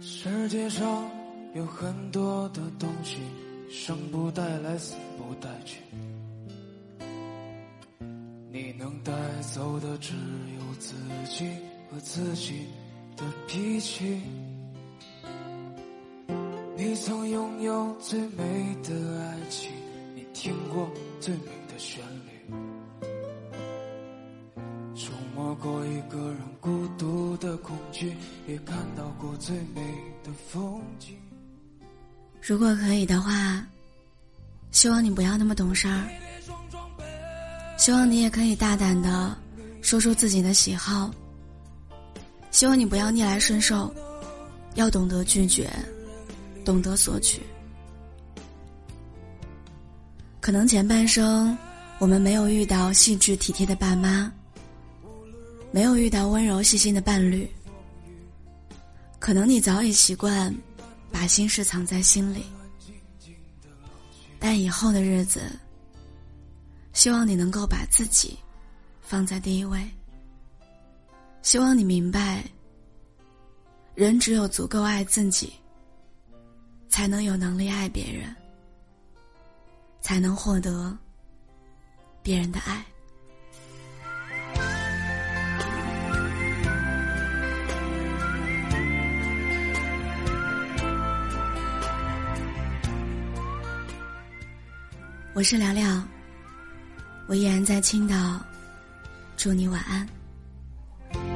世界上有很多的东西，生不带来，死不带去。你能带走的只有自己和自己的脾气。你曾拥有最美的爱情，你听过最美的旋律，触摸过一个人孤独的恐惧，也看到过最美的风景。如果可以的话，希望你不要那么懂事儿。希望你也可以大胆的说出自己的喜好。希望你不要逆来顺受，要懂得拒绝，懂得索取。可能前半生我们没有遇到细致体贴的爸妈，没有遇到温柔细心的伴侣。可能你早已习惯把心事藏在心里，但以后的日子。希望你能够把自己放在第一位。希望你明白，人只有足够爱自己，才能有能力爱别人，才能获得别人的爱。我是聊聊。我依然在青岛，祝你晚安。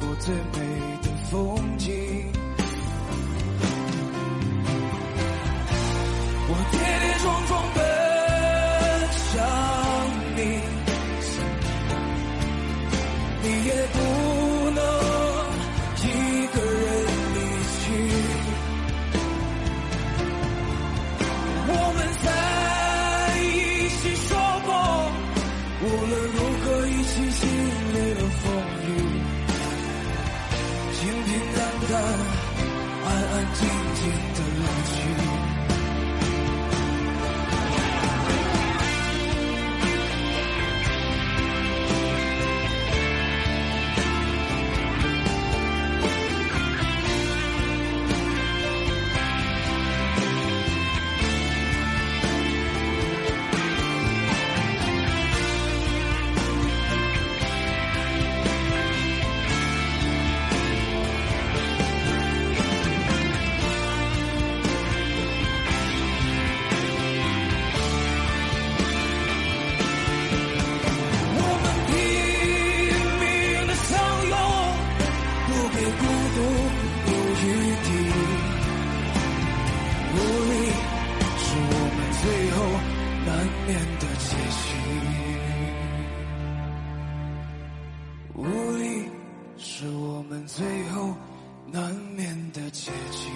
过。最美的风景，我的结局，无力是我们最后难免的结局。